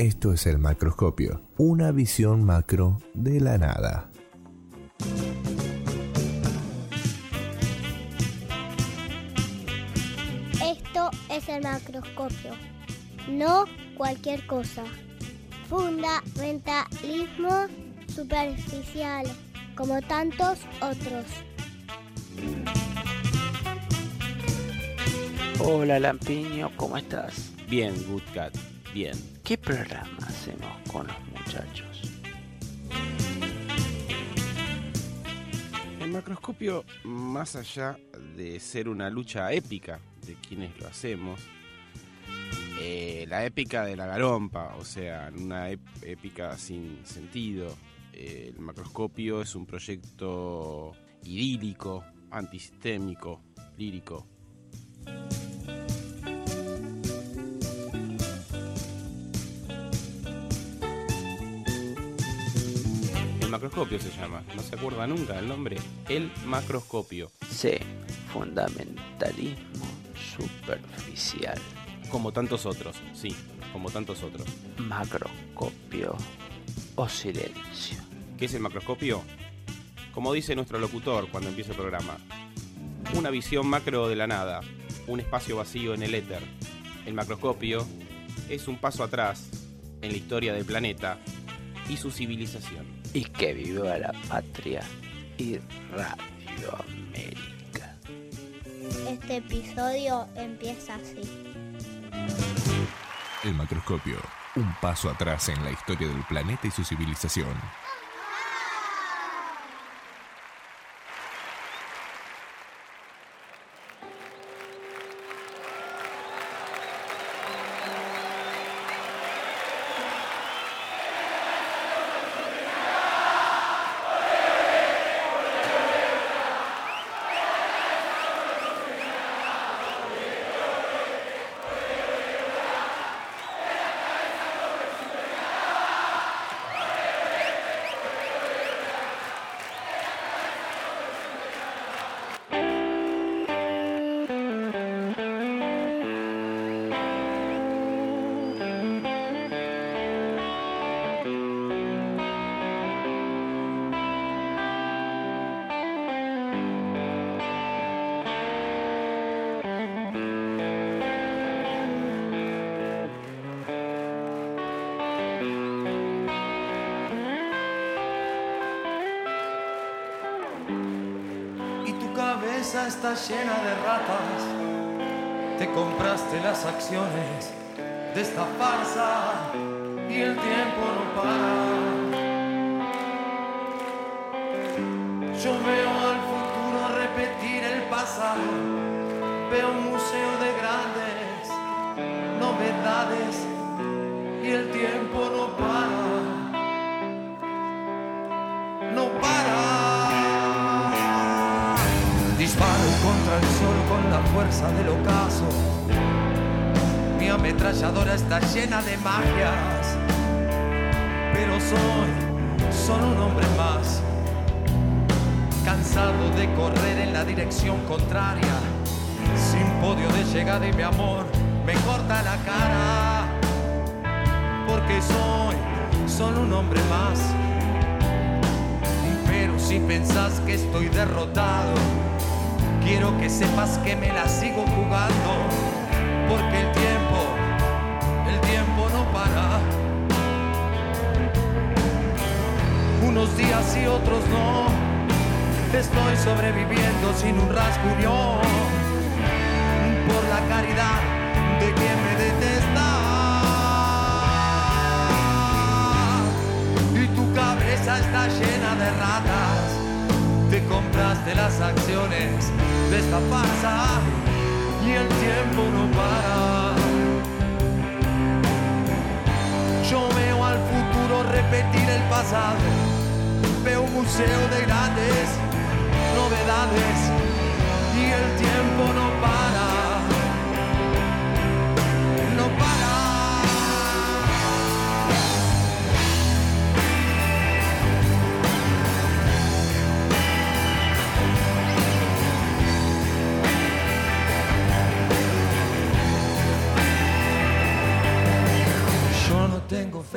Esto es el macroscopio, una visión macro de la nada. Esto es el macroscopio, no cualquier cosa. Fundamentalismo superficial, como tantos otros. Hola Lampiño, ¿cómo estás? Bien, Good Cat, bien. ¿Qué programa hacemos con los muchachos? El macroscopio, más allá de ser una lucha épica de quienes lo hacemos, eh, la épica de la garompa, o sea, una épica sin sentido. Eh, el macroscopio es un proyecto idílico, antisistémico, lírico. Macroscopio se llama, no se acuerda nunca el nombre, el macroscopio. Sí, fundamentalismo superficial. Como tantos otros, sí, como tantos otros. Macroscopio o silencio. ¿Qué es el macroscopio? Como dice nuestro locutor cuando empieza el programa, una visión macro de la nada, un espacio vacío en el éter. El macroscopio es un paso atrás en la historia del planeta y su civilización. Y que viva la patria y Radio América. Este episodio empieza así. El macroscopio, un paso atrás en la historia del planeta y su civilización. Disparo contra el sol con la fuerza del ocaso. Mi ametralladora está llena de magias. Pero soy solo un hombre más. Cansado de correr en la dirección contraria. Sin podio de llegada y mi amor me corta la cara. Porque soy solo un hombre más. Pero si pensás que estoy derrotado, quiero que sepas que me la sigo jugando, porque el tiempo, el tiempo no para. Unos días y otros no, estoy sobreviviendo sin un rasguño, por la caridad de quien me detesta. Y tu cabeza está llena de ratas te compraste las acciones de esta farsa y el tiempo no para. Yo veo al futuro repetir el pasado, veo un museo de grandes novedades y el tiempo no para.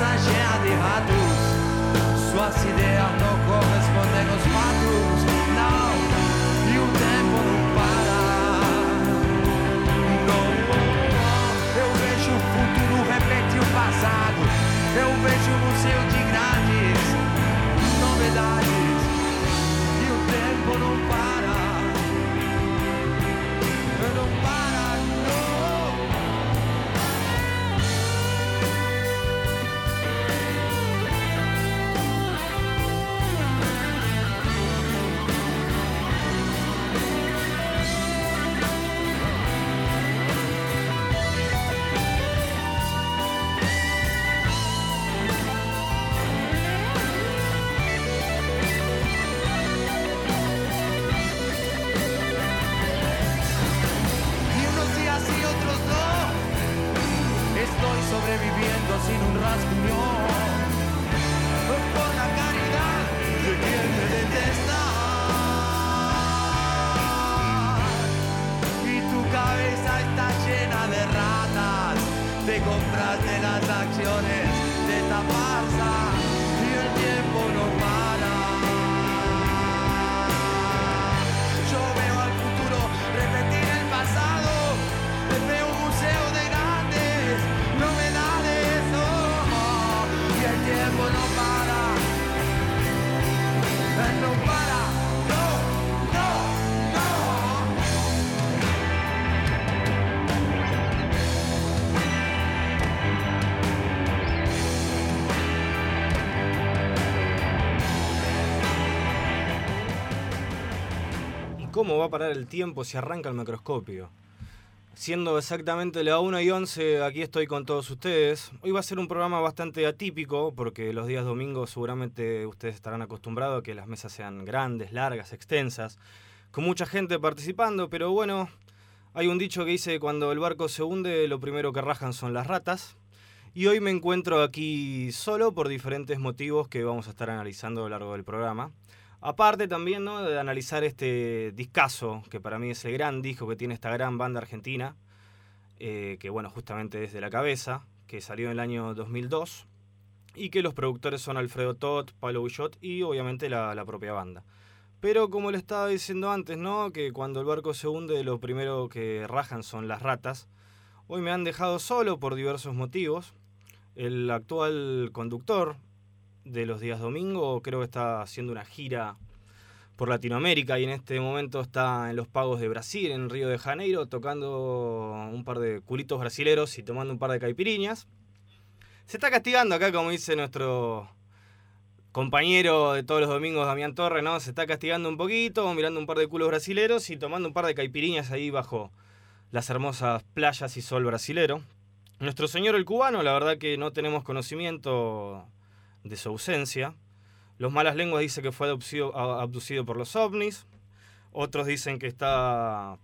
de ratos Suas ideias não correspondem aos fatos. Não, e o tempo não para. Não, eu vejo o futuro repetir o passado. Eu vejo um museu de grandes novidades. E o tempo não para Te compraste las acciones de esta farsa. Cómo va a parar el tiempo si arranca el macroscopio? Siendo exactamente la 1 y 11, aquí estoy con todos ustedes. Hoy va a ser un programa bastante atípico, porque los días domingos seguramente ustedes estarán acostumbrados a que las mesas sean grandes, largas, extensas, con mucha gente participando, pero bueno, hay un dicho que dice cuando el barco se hunde, lo primero que rajan son las ratas. Y hoy me encuentro aquí solo por diferentes motivos que vamos a estar analizando a lo largo del programa. Aparte también ¿no? de analizar este discazo, que para mí es el gran disco que tiene esta gran banda argentina, eh, que bueno, justamente desde la cabeza, que salió en el año 2002, y que los productores son Alfredo Todd, Pablo Guillot y obviamente la, la propia banda. Pero como le estaba diciendo antes, ¿no? Que cuando el barco se hunde, lo primero que rajan son las ratas. Hoy me han dejado solo por diversos motivos. El actual conductor de los días domingo creo que está haciendo una gira por Latinoamérica y en este momento está en los pagos de Brasil, en Río de Janeiro, tocando un par de culitos brasileros y tomando un par de caipiriñas. Se está castigando acá, como dice nuestro compañero de todos los domingos, Damián Torre, ¿no? Se está castigando un poquito, mirando un par de culos brasileros y tomando un par de caipiriñas ahí bajo las hermosas playas y sol brasilero. Nuestro señor el cubano, la verdad que no tenemos conocimiento de su ausencia. Los malas lenguas dicen que fue abducido por los ovnis. Otros dicen que está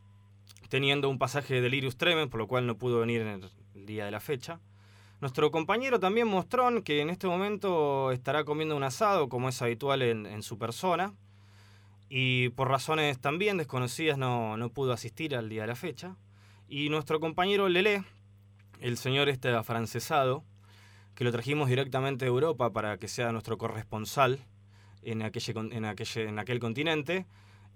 teniendo un pasaje de delirius tremens, por lo cual no pudo venir en el, día de la fecha. Nuestro compañero también mostró que en este momento estará comiendo un asado, como es habitual en, su persona. Y por razones también desconocidas no, no pudo asistir al día de la fecha. Y nuestro compañero Lelé, el señor este afrancesado, que lo trajimos directamente de Europa para que sea nuestro corresponsal en, aquelle en, aquelle- en aquel continente,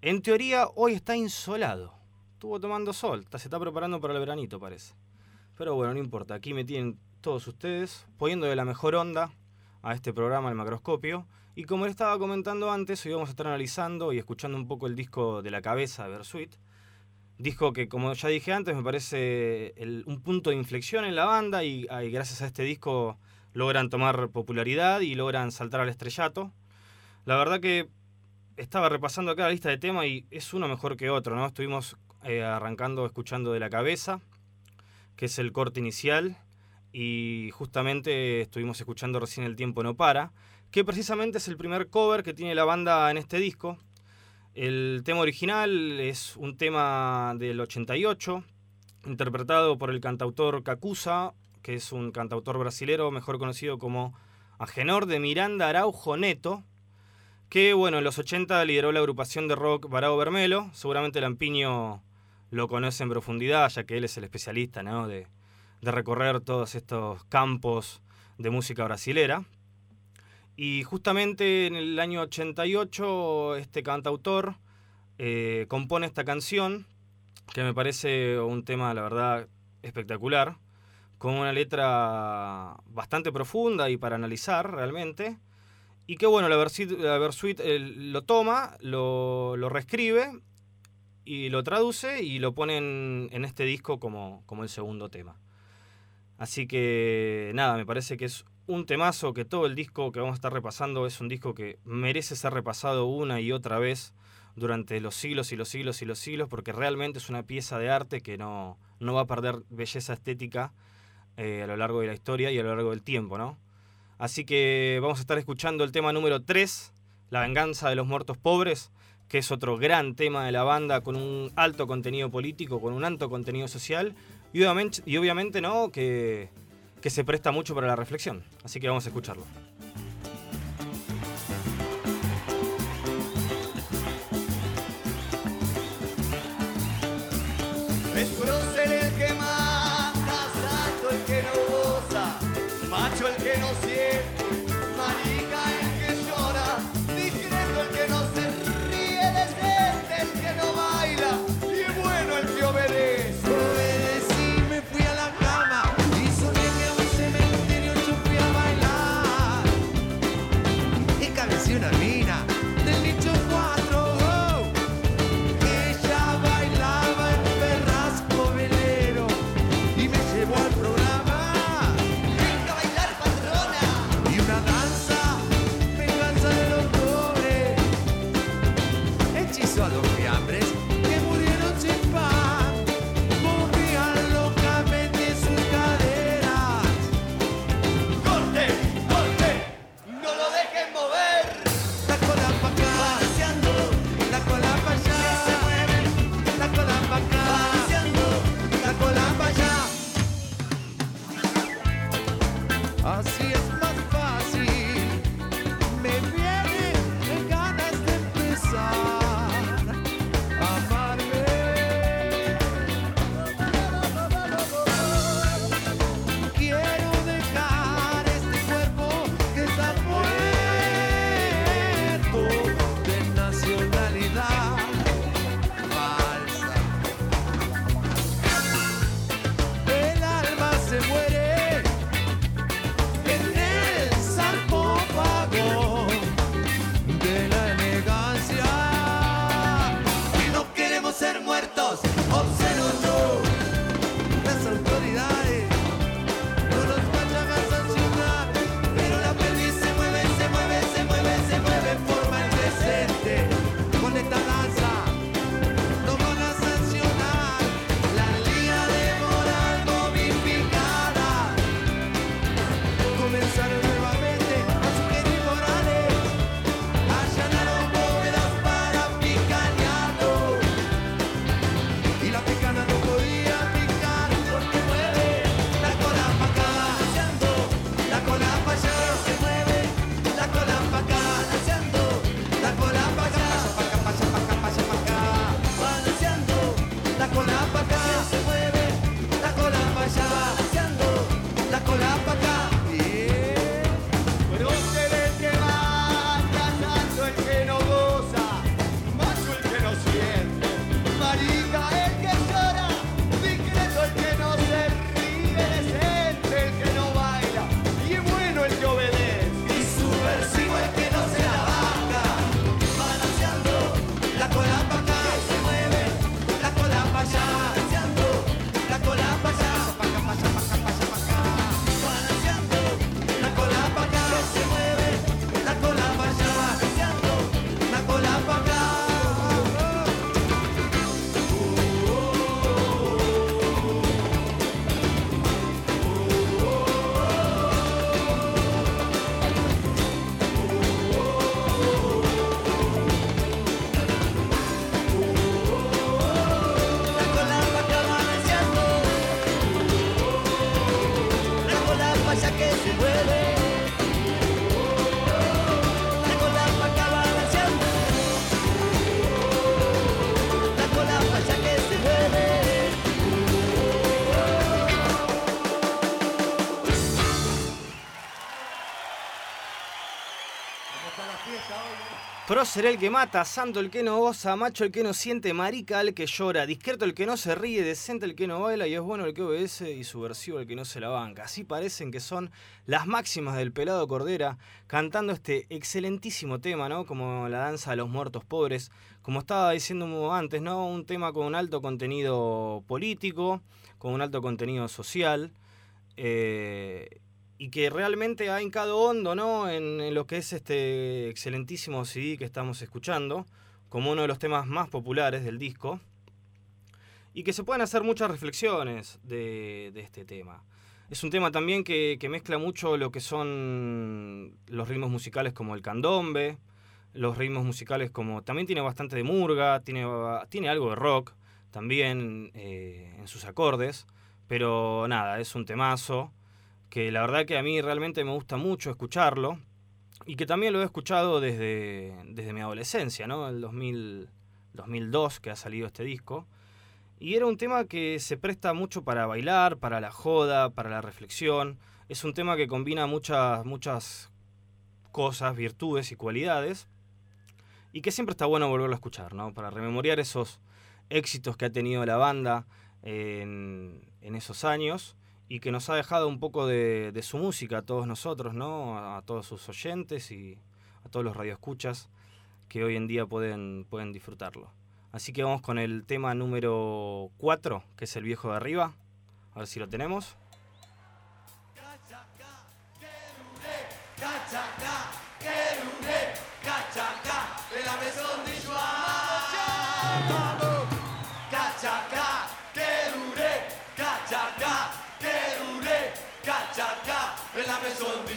en teoría hoy está insolado. Estuvo tomando sol, se está preparando para el veranito, parece. Pero bueno, no importa, aquí me tienen todos ustedes poniendo de la mejor onda a este programa, el macroscopio. Y como les estaba comentando antes, hoy vamos a estar analizando y escuchando un poco el disco de la cabeza de Versuit. Disco que, como ya dije antes, me parece un punto de inflexión en la banda y, y gracias a este disco logran tomar popularidad y logran saltar al estrellato. La verdad que estaba repasando acá la lista de temas y es uno mejor que otro, ¿no? Estuvimos eh, arrancando escuchando de la cabeza, que es el corte inicial, y justamente estuvimos escuchando recién El tiempo no para, que precisamente es el primer cover que tiene la banda en este disco. El tema original es un tema del 88, interpretado por el cantautor Cacusa, que es un cantautor brasilero mejor conocido como Agenor de Miranda Araujo Neto, que bueno, en los 80 lideró la agrupación de rock Barao Bermelo, seguramente Lampiño lo conoce en profundidad, ya que él es el especialista ¿no? de, de recorrer todos estos campos de música brasilera. Y justamente en el año 88 este cantautor eh, compone esta canción, que me parece un tema, la verdad, espectacular, con una letra bastante profunda y para analizar realmente. Y que bueno, la Versuit, la Versuit lo toma, lo, lo, reescribe y lo traduce y lo pone en, en este disco como, como el segundo tema. Así que nada, me parece que es un temazo que todo el disco que vamos a estar repasando es un disco que merece ser repasado una y otra vez durante los siglos y los siglos y los siglos, porque realmente es una pieza de arte que no, no va a perder belleza estética eh, a lo largo de la historia y a lo largo del tiempo, ¿no? Así que vamos a estar escuchando el tema número 3, La venganza de los muertos pobres, que es otro gran tema de la banda con un alto contenido político, con un alto contenido social y obviamente, y obviamente ¿no? Que, que se presta mucho para la reflexión. Así que vamos a escucharlo. Macho el Prócer el que mata, santo el que no goza, macho el que no siente, marica el que llora, discreto el que no se ríe, decente el que no baila y es bueno el que obedece y subversivo el que no se la banca. Así parecen que son las máximas del pelado Cordera cantando este excelentísimo tema, ¿no? Como la danza de los muertos pobres, como estaba diciendo antes, ¿no? Un tema con un alto contenido político, con un alto contenido social. Eh, y que realmente ha hincado hondo ¿no? en, lo que es este excelentísimo CD que estamos escuchando, como uno de los temas más populares del disco, y que se pueden hacer muchas reflexiones de, este tema. Es un tema también que, mezcla mucho lo que son los ritmos musicales como el candombe, los ritmos musicales como... También tiene bastante de murga, tiene, tiene algo de rock también eh, en sus acordes, pero nada, es un temazo que la verdad que a mí realmente me gusta mucho escucharlo y que también lo he escuchado desde, desde mi adolescencia, ¿no? El 2000, 2002 que ha salido este disco. Y era un tema que se presta mucho para bailar, para la joda, para la reflexión. Es un tema que combina muchas, muchas cosas, virtudes y cualidades. Y que siempre está bueno volverlo a escuchar, ¿no? Para rememoriar esos éxitos que ha tenido la banda en, en esos años y que nos ha dejado un poco de, su música a todos nosotros, ¿no? A, todos sus oyentes y a todos los radioescuchas que hoy en día pueden, pueden disfrutarlo. Así que vamos con el tema número 4, que es el viejo de arriba. A ver si lo tenemos.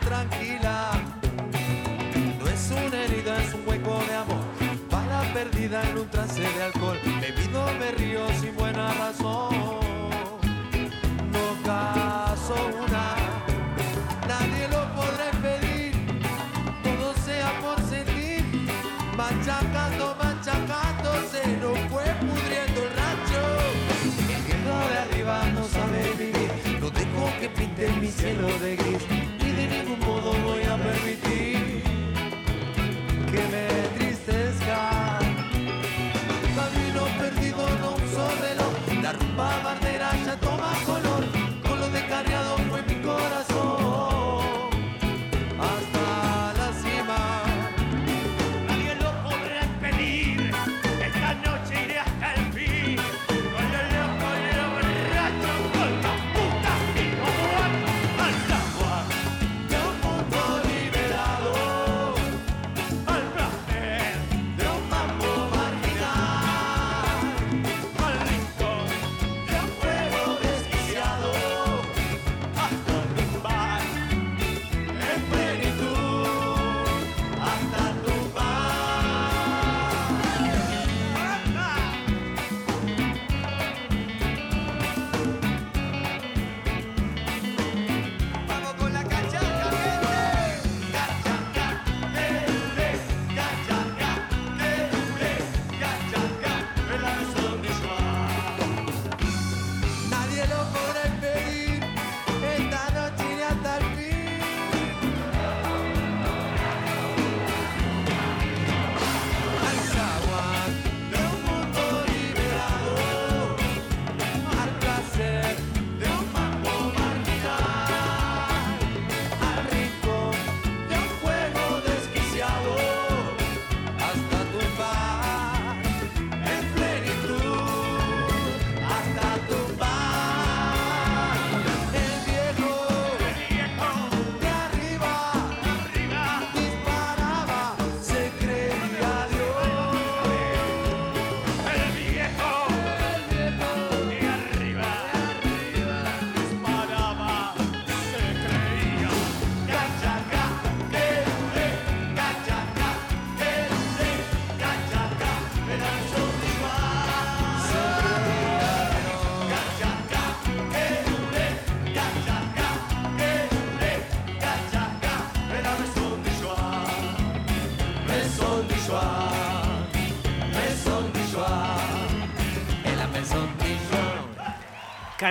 tranquila, no es una herida, es un hueco de amor, bala perdida en un trance de alcohol, bebido me río sin buena razón, no caso una, nadie lo podrá impedir, todo sea por sentir, machacando, se no fue pudriendo el que pinte mi cielo de gris. de ningún modo voy a permitir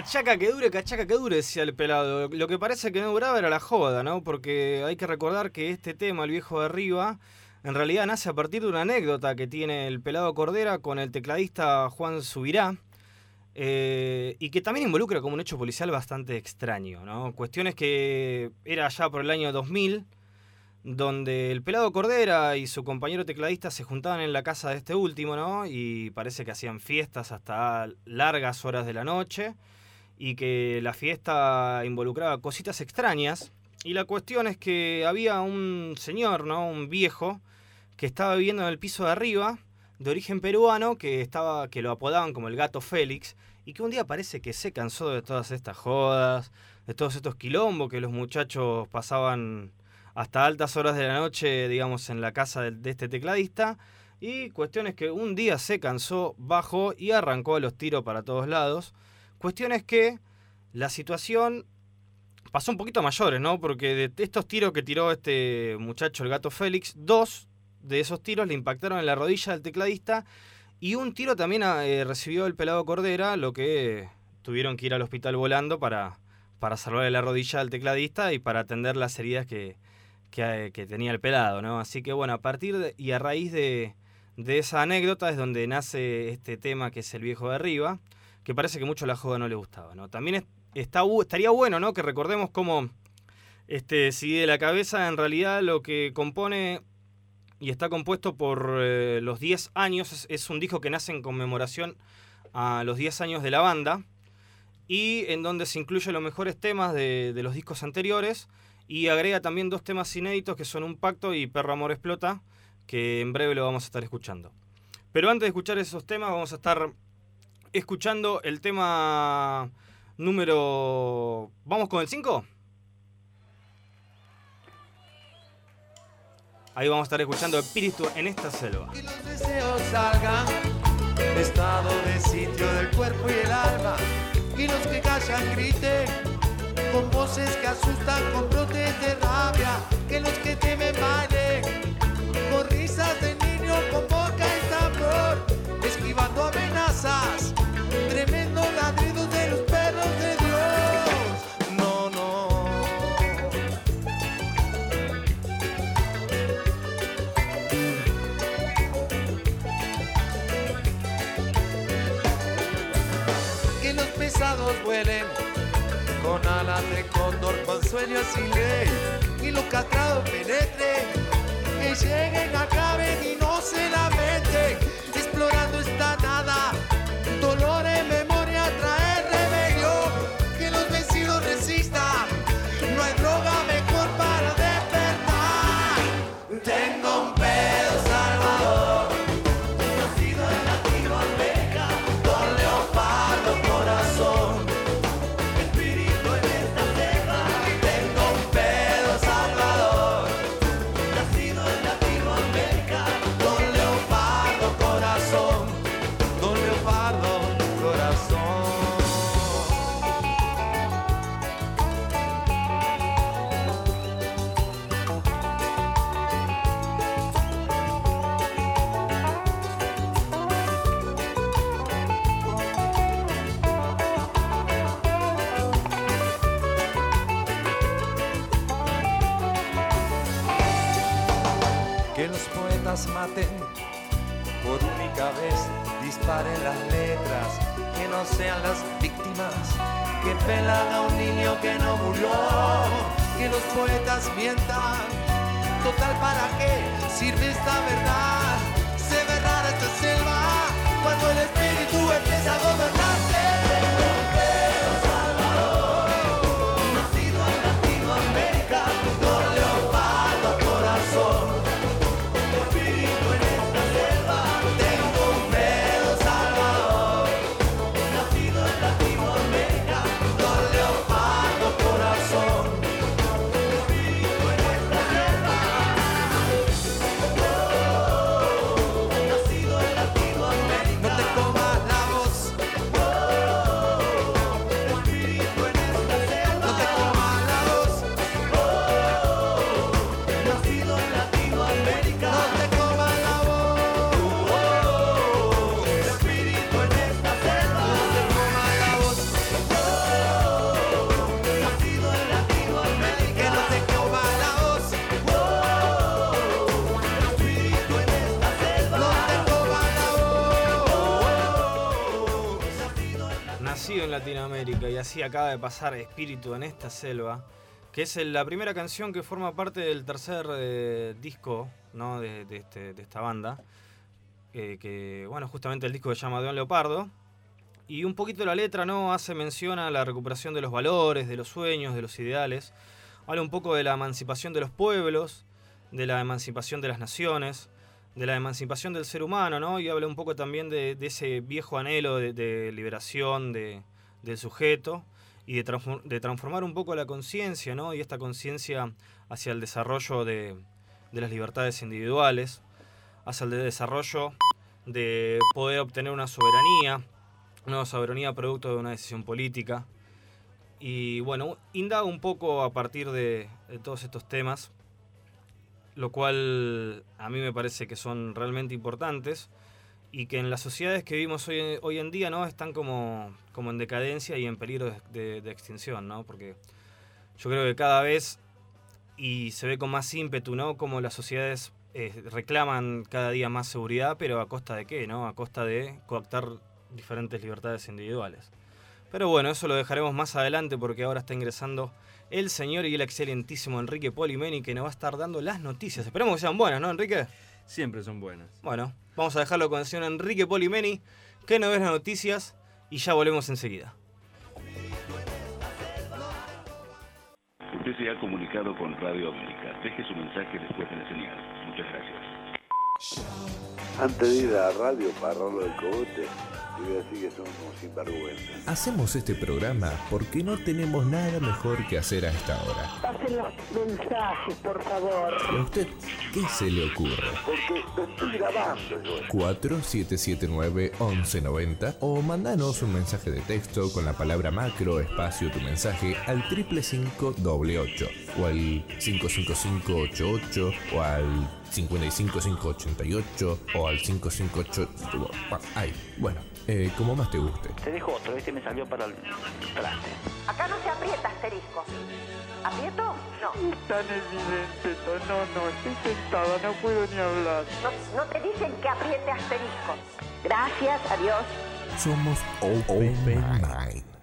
Cachaca que dure, cachaca que dure, decía el pelado. Lo que parece que no duraba era la joda, ¿no? Porque hay que recordar que este tema, el viejo de arriba, en realidad nace a partir de una anécdota que tiene el pelado Cordera con el tecladista Juan Subirá. eh, y que también involucra como un hecho policial bastante extraño, ¿no? Cuestiones que era ya por el año 2000, donde el pelado Cordera y su compañero tecladista se juntaban en la casa de este último, ¿no? Y parece que hacían fiestas hasta largas horas de la noche y que la fiesta involucraba cositas extrañas. Y la cuestión es que había un señor, ¿no? Un viejo que estaba viviendo en el piso de arriba, de origen peruano, que estaba que lo apodaban como el gato Félix y que un día parece que se cansó de todas estas jodas, de todos estos quilombos que los muchachos pasaban hasta altas horas de la noche, digamos, en la casa de, este tecladista. Y cuestión es que un día se cansó, bajó y arrancó a los tiros para todos lados. Cuestión es que la situación pasó un poquito a mayores, ¿no? Porque de estos tiros que tiró este muchacho, el gato Félix, dos de esos tiros le impactaron en la rodilla del tecladista y un tiro también eh, recibió el pelado Cordera, lo que tuvieron que ir al hospital volando para, para salvarle la rodilla al tecladista y para atender las heridas que, que, que tenía el pelado, ¿no? Así que bueno, a partir y a raíz de, de esa anécdota es donde nace este tema que es el viejo de arriba, que parece que mucho la joda no le gustaba, ¿no? También es, está, estaría bueno, ¿no? Que recordemos cómo este, si de la cabeza en realidad lo que compone y está compuesto por eh, los 10 años, es, es, un disco que nace en conmemoración a los 10 años de la banda y en donde se incluyen los mejores temas de, de, los discos anteriores y agrega también dos temas inéditos que son Un Pacto y Perro Amor Explota, que en breve lo vamos a estar escuchando. Pero antes de escuchar esos temas vamos a estar escuchando el tema número... ¿Vamos con el 5? Ahí vamos a estar escuchando Espíritu en esta selva. Que los deseos salgan estado de sitio del cuerpo y el alma. Y los que callan griten con voces que asustan, con brotes de rabia. Que los que temen bailen pesados vuelen. Con alas de cóndor, con sueños sin ley, y los castrados penetren, que lleguen, acaben y no se lamenten, explorando esta nada, no sean las víctimas, que pelan a un niño que no murió, que los poetas mientan, total para qué sirve esta verdad, se ve rara esta selva, cuando el espíritu empieza a gobernarte. Acaba de pasar Espíritu en esta selva, que es la primera canción que forma parte del tercer eh, disco este- de esta banda, eh, que bueno, justamente el disco se llama Don Leopardo, y un poquito la letra no hace mención a la recuperación de los valores, de los sueños, de los ideales, habla un poco de la emancipación de los pueblos, de la emancipación de las naciones, de la emancipación del ser humano, ¿no? Y habla un poco también de, ese viejo anhelo de, liberación de- del sujeto y de, de transformar un poco la conciencia, ¿no? Y esta conciencia hacia el desarrollo de, de las libertades individuales, hacia el de- desarrollo de poder obtener una soberanía, una soberanía producto de una decisión política. Y bueno, indago un poco a partir de, de todos estos temas, lo cual a mí me parece que son realmente importantes y que en las sociedades que vivimos hoy, hoy en día no están como, como en decadencia y en peligro de, de- de extinción, ¿no? Porque yo creo que cada vez y se ve con más ímpetu, ¿no? Como las sociedades eh, reclaman cada día más seguridad, pero a costa de qué, ¿no? A costa de coactar diferentes libertades individuales. Pero bueno, eso lo dejaremos más adelante porque ahora está ingresando el señor y el excelentísimo Enrique Polimeni que nos va a estar dando las noticias. Esperemos que sean buenas, ¿no, Enrique? Siempre son buenas. Bueno, vamos a dejarlo con el señor Enrique Polimeni, que nos ve las noticias y ya volvemos enseguida. Usted se ha comunicado con Radio América. Deje su mensaje después de la señal. Muchas gracias. Antes de ir a la radio para agarrarlo del cogote, te voy a decir que somos sinvergüenza. Hacemos este programa porque no tenemos nada mejor que hacer a esta hora. Pasen los mensajes, por favor. ¿Y a usted qué se le ocurre? Porque lo estoy grabando yo. 4779-1190 o mandanos un mensaje de texto con la palabra macro espacio tu mensaje al 55588 o al 55588 o al 55588 o al 558... Ay, bueno, eh, como más te guste. Te dejo otro, este me salió para el traste. Acá no se aprieta asterisco. ¿Aprieto? No. Tan evidente, no, no, estoy sentada, no puedo ni hablar. No, no te dicen que apriete asterisco. Gracias, adiós. Somos Open Mind.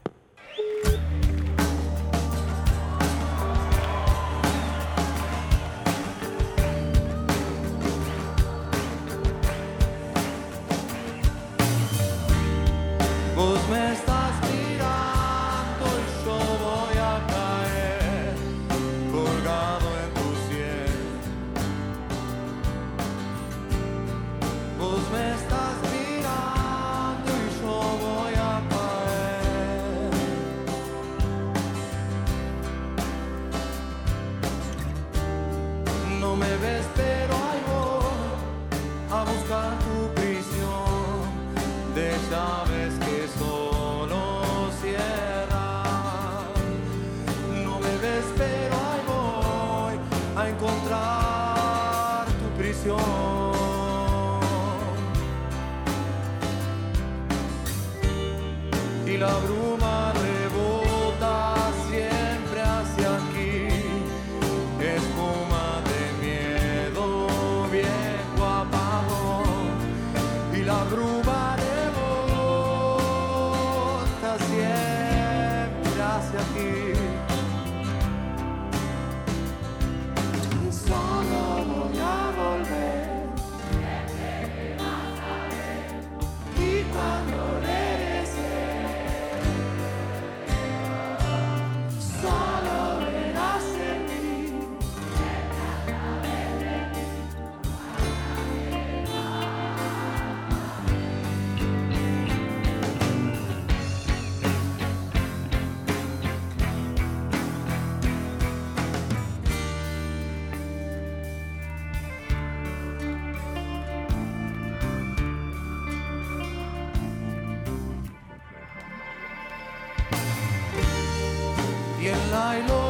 太落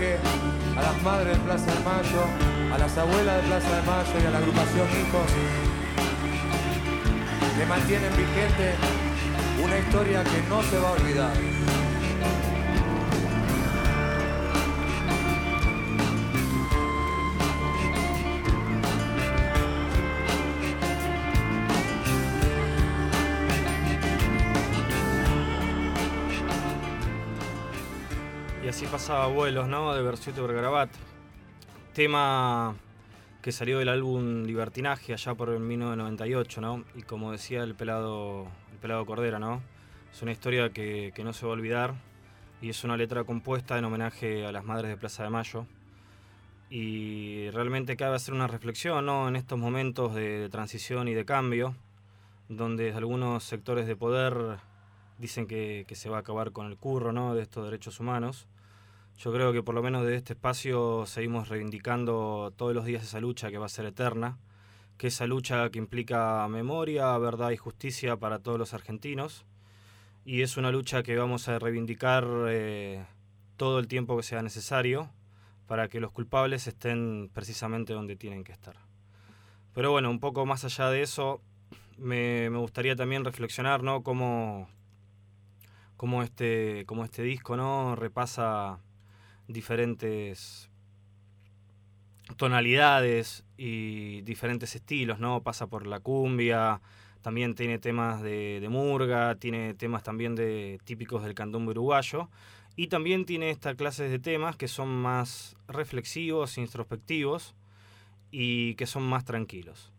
a las madres de Plaza de Mayo, a las abuelas de Plaza de Mayo y a la agrupación Hijos que mantienen vigente una historia que no se va a olvidar. Pasaba ¿no? De Bersuito Bergarabat. Tema que salió del álbum Libertinaje allá por el 1998, ¿no? Y como decía el pelado, el pelado Cordera, ¿no? Es una historia que, que no se va a olvidar y es una letra compuesta en homenaje a las madres de Plaza de Mayo. Y realmente cabe hacer una reflexión, ¿no? En estos momentos de transición y de cambio, donde algunos sectores de poder dicen que, que se va a acabar con el curro, ¿no? De estos derechos humanos. Yo creo que por lo menos desde este espacio seguimos reivindicando todos los días esa lucha que va a ser eterna, que esa lucha que implica memoria, verdad y justicia para todos los argentinos, y es una lucha que vamos a reivindicar eh, todo el tiempo que sea necesario para que los culpables estén precisamente donde tienen que estar. Pero bueno, un poco más allá de eso, me, me gustaría también reflexionar, ¿no? Cómo, cómo este, cómo este disco, ¿no? Repasa diferentes tonalidades y diferentes estilos, ¿no? Pasa por la cumbia, también tiene temas de, de murga, tiene temas también de típicos del candombe uruguayo y también tiene esta clase de temas que son más reflexivos, introspectivos y que son más tranquilos.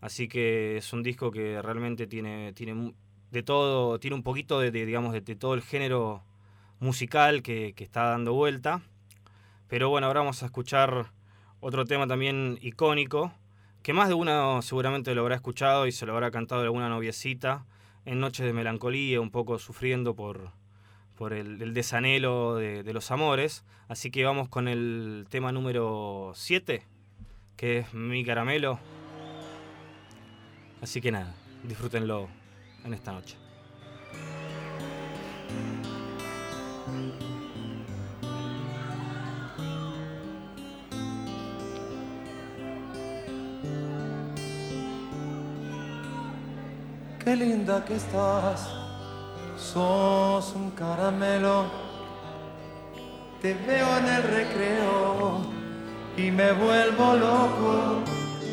Así que es un disco que realmente tiene, tiene de todo, tiene un poquito de, digamos, de todo el género musical que, está dando vuelta. Pero bueno, ahora vamos a escuchar otro tema también icónico, que más de uno seguramente lo habrá escuchado y se lo habrá cantado alguna noviecita en noches de melancolía, un poco sufriendo por, por el, el desanhelo de, de, los amores. Así que vamos con el tema número 7, que es Mi Caramelo. Así que nada, disfrútenlo en esta noche. Qué linda que estás, sos un caramelo. Te veo en el recreo y me vuelvo loco.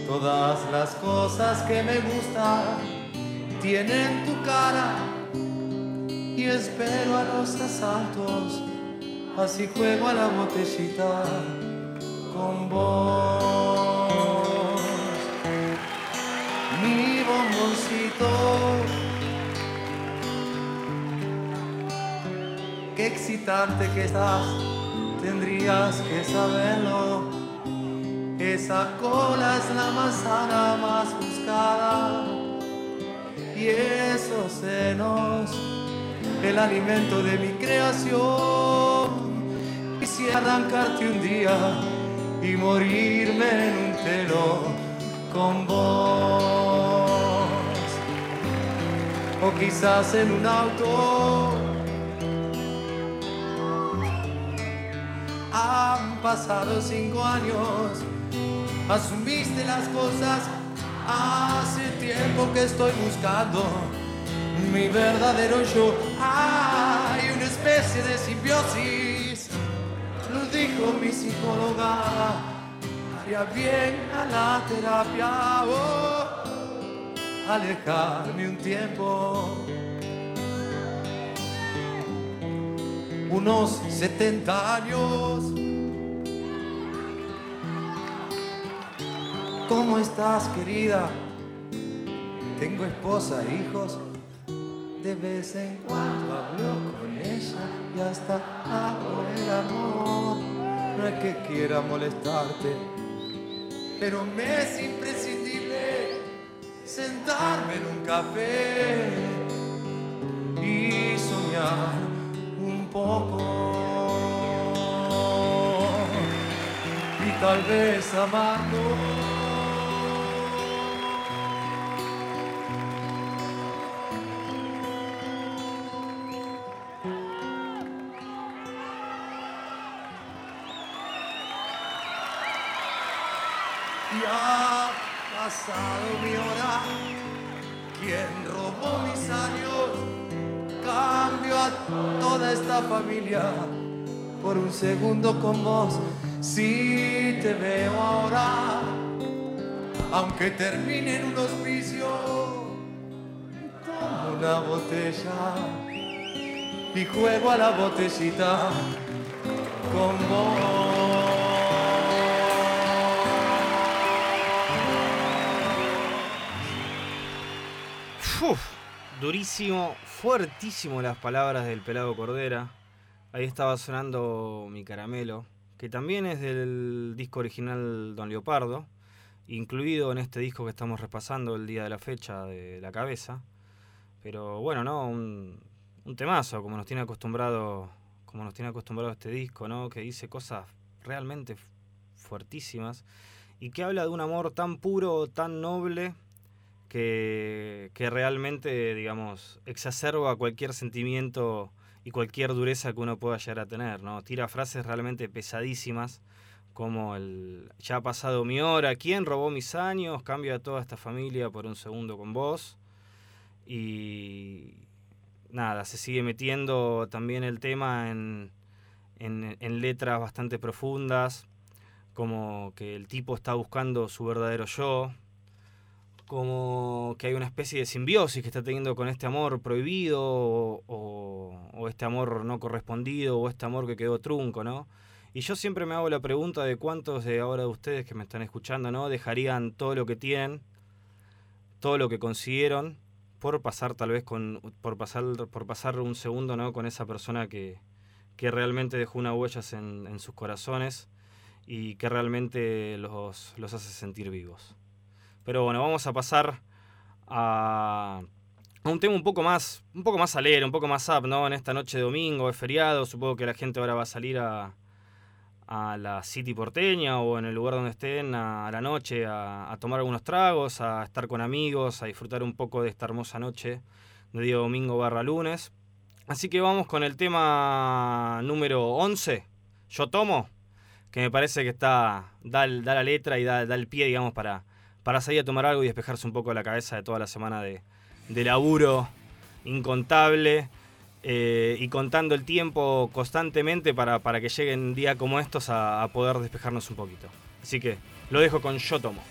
Todas las cosas que me gustan tienen tu cara y espero a los asaltos. Así juego a la botellita con vos. Mi bomboncito. Qué excitante que estás, tendrías que saberlo. Esa cola es la manzana más buscada. Y esos senos, el alimento de mi creación. Quisiera arrancarte un día y morirme en un telo con vos. O quizás en un auto. Han pasado cinco años, asumiste las cosas. Hace tiempo que estoy buscando mi verdadero yo. Hay una especie de simbiosis, lo dijo mi psicóloga haría bien a la terapia oh, alejarme un tiempo. Unos 70 años. ¿Cómo estás, querida? Tengo esposa e hijos. De vez en cuando hablo con ella y hasta hago el amor. No es que quiera molestarte, pero me es imprescindible sentarme en un café y soñar un poco y tal vez amando. Toda esta familia por un segundo con vos. Si te veo ahora, aunque termine en un hospicio, tomo una botella y juego a la botellita con vos. Uf, durísimo, fuertísimo las palabras del pelado Cordera. Ahí estaba sonando Mi Caramelo, que también es del disco original Don Leopardo, incluido en este disco que estamos repasando el día de la fecha de la cabeza. Pero bueno, ¿no? Un, temazo, como nos tiene acostumbrado, como nos tiene acostumbrado este disco, ¿no? Que dice cosas realmente fuertísimas y que habla de un amor tan puro, tan noble que, que realmente, digamos, exacerba cualquier sentimiento y cualquier dureza que uno pueda llegar a tener, ¿no? Tira frases realmente pesadísimas, como el ya ha pasado mi hora, ¿quién robó mis años? Cambio a toda esta familia por un segundo con vos. Y nada, se sigue metiendo también el tema en, en, en letras bastante profundas, como que el tipo está buscando su verdadero yo, como que hay una especie de simbiosis que está teniendo con este amor prohibido o, este amor no correspondido o este amor que quedó trunco, ¿no? Y yo siempre me hago la pregunta de cuántos de ahora de ustedes que me están escuchando, ¿no? Dejarían todo lo que tienen, todo lo que consiguieron por pasar tal vez con por pasar por pasar un segundo, ¿no? Con esa persona que, que realmente dejó una huella en, en sus corazones y que realmente los, los hace sentir vivos. Pero bueno, vamos a pasar a, un tema un poco más, un poco más alegre, un poco más up, ¿no? En esta noche de domingo, es feriado, supongo que la gente ahora va a salir a, a la City porteña o en el lugar donde estén a, la noche a, a, tomar algunos tragos, a estar con amigos, a disfrutar un poco de esta hermosa noche de día domingo barra lunes. Así que vamos con el tema número 11, Yo Tomo, que me parece que está da, da la letra y da, da el pie, digamos, para para salir a tomar algo y despejarse un poco la cabeza de toda la semana de, de laburo incontable eh, y contando el tiempo constantemente para, para que lleguen días como estos a, a, poder despejarnos un poquito. Así que lo dejo con Yo Tomo.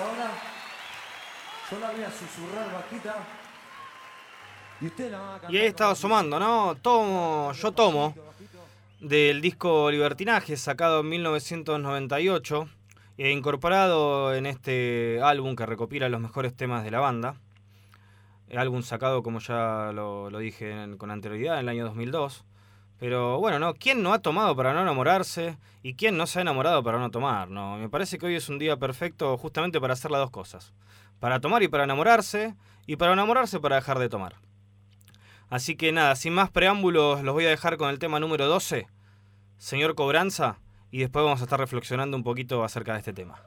ahora. Yo la voy a susurrar bajita. Y usted la va a Y ahí estaba sumando, ¿no? Tomo, yo tomo del disco Libertinaje, sacado en 1998 e incorporado en este álbum que recopila los mejores temas de la banda. El álbum sacado, como ya lo, dije con anterioridad, en el año 2002. Pero bueno, ¿no? ¿Quién no ha tomado para no enamorarse? ¿Y quién no se ha enamorado para no tomar? No, me parece que hoy es un día perfecto justamente para hacer las dos cosas. Para tomar y para enamorarse, y para enamorarse para dejar de tomar. Así que nada, sin más preámbulos, los voy a dejar con el tema número 12, señor Cobranza, y después vamos a estar reflexionando un poquito acerca de este tema.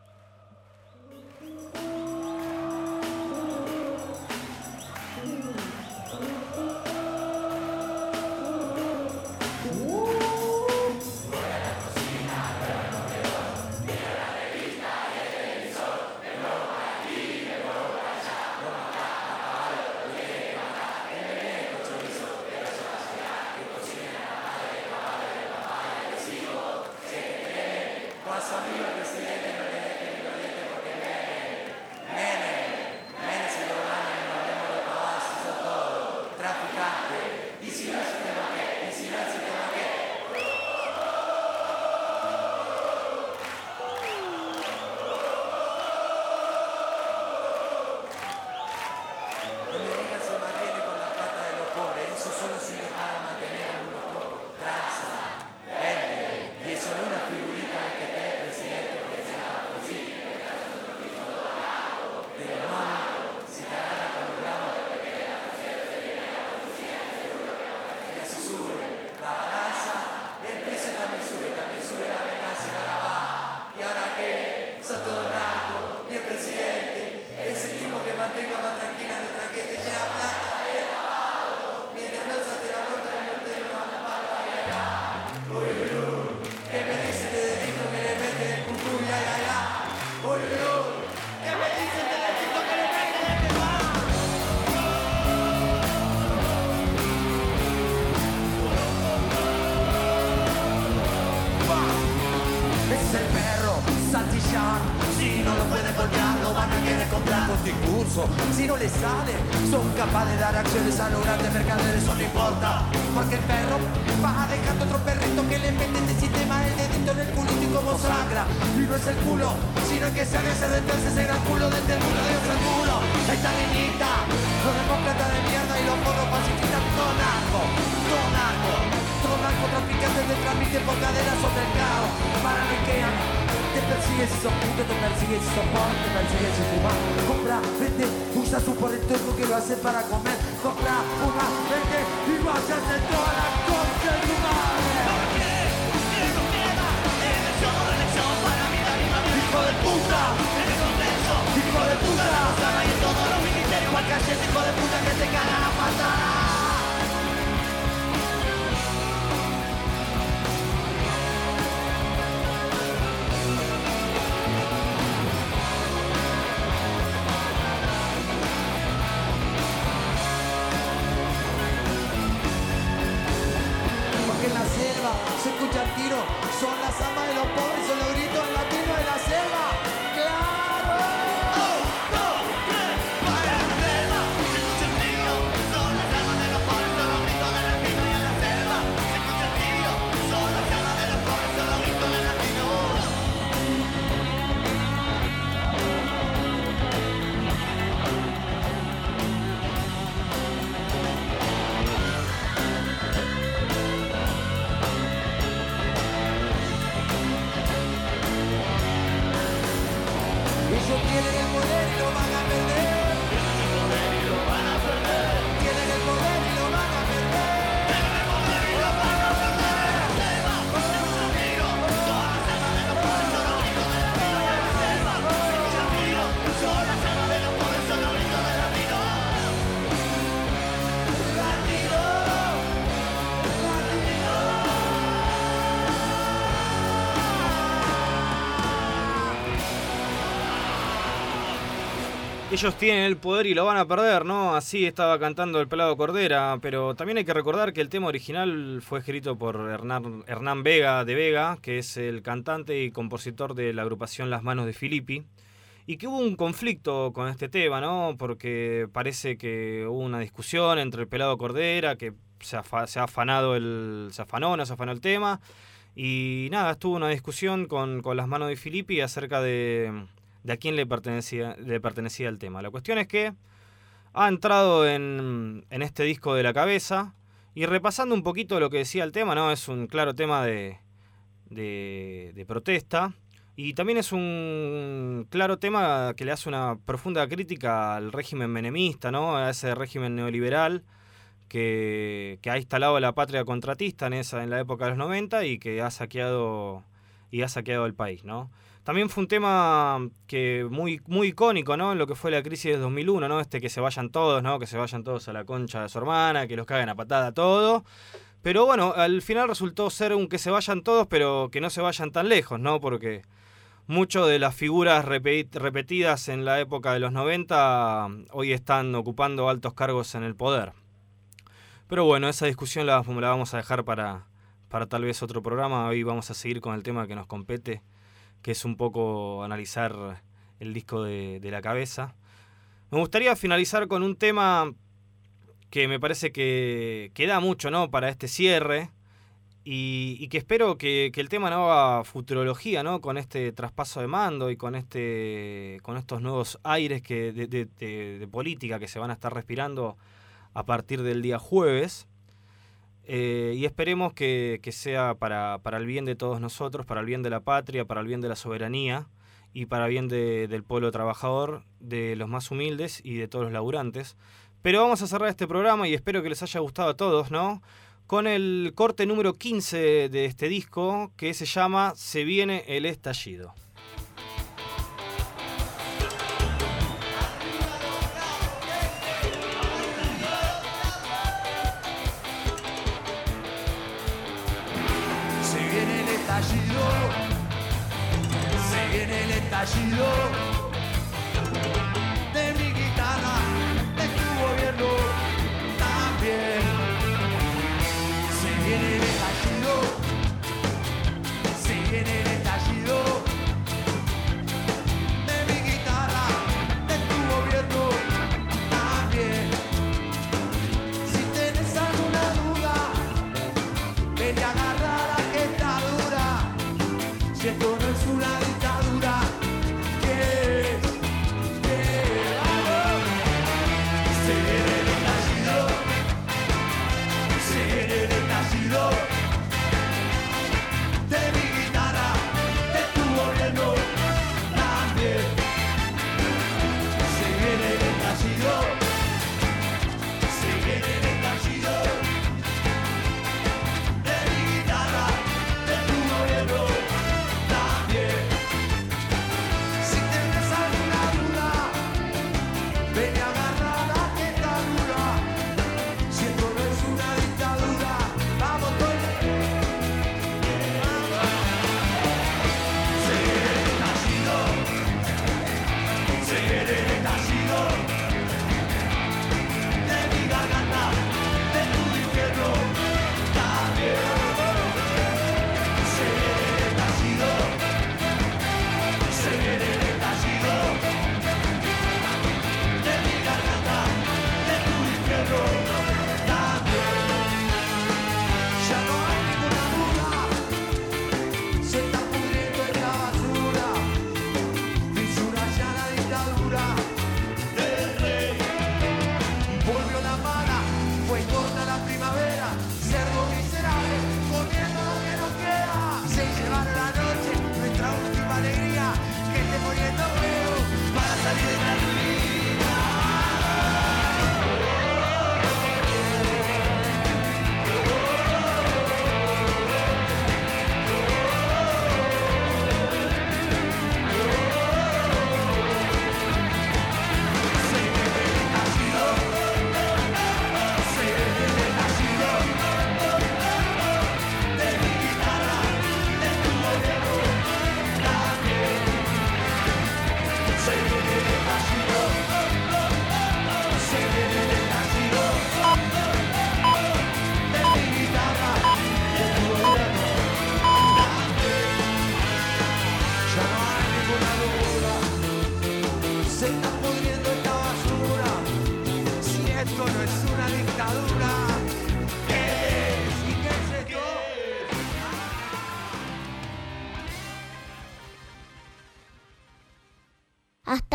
Son las amas de los pobres, son los gritos latinos de la selva. Ellos tienen el poder y lo van a perder, ¿no? Así estaba cantando el pelado Cordera, pero también hay que recordar que el tema original fue escrito por Hernán, Vega de Vega, que es el cantante y compositor de la agrupación Las Manos de Filippi, y que hubo un conflicto con este tema, ¿no? Porque parece que hubo una discusión entre el pelado Cordera, que se, ha afanado el. se afanó, no se afanó el tema. Y nada, estuvo una discusión con las manos de Filippi acerca de, de a quién le pertenecía, le pertenecía el tema. La cuestión es que ha entrado en, en este disco de la cabeza y repasando un poquito lo que decía el tema, ¿no? Es un claro tema de, de, protesta y también es un claro tema que le hace una profunda crítica al régimen menemista, ¿no? A ese régimen neoliberal que, que ha instalado la patria contratista en esa en la época de los 90 y que ha saqueado y ha saqueado el país, ¿no? También fue un tema que muy muy icónico, ¿no? En lo que fue la crisis de 2001, ¿no? Este que se vayan todos, ¿no? Que se vayan todos a la concha de su hermana, que los caguen a patada todo. Pero bueno, al final resultó ser un que se vayan todos, pero que no se vayan tan lejos, ¿no? Porque muchas de las figuras repe- repetidas en la época de los 90 hoy están ocupando altos cargos en el poder. Pero bueno, esa discusión la, la vamos a dejar para, para tal vez otro programa. Hoy vamos a seguir con el tema que nos compete, que es un poco analizar el disco de, la cabeza. Me gustaría finalizar con un tema que me parece que, que da mucho ¿no? para este cierre y, que espero que, el tema no haga futurología ¿no? con este traspaso de mando y con, este, con estos nuevos aires que, de política que se van a estar respirando a partir del día jueves. Eh, y esperemos que, que sea para, para el bien de todos nosotros, para el bien de la patria, para el bien de la soberanía y para el bien de- del pueblo trabajador, de los más humildes y de todos los laburantes. Pero vamos a cerrar este programa y espero que les haya gustado a todos, ¿no? Con el corte número 15 de este disco que se llama Se viene el estallido. Estallido, se el estallido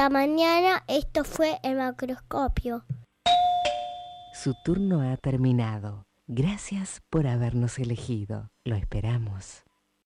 Hasta mañana, esto fue el macroscopio. Su turno ha terminado. Gracias por habernos elegido. Lo esperamos.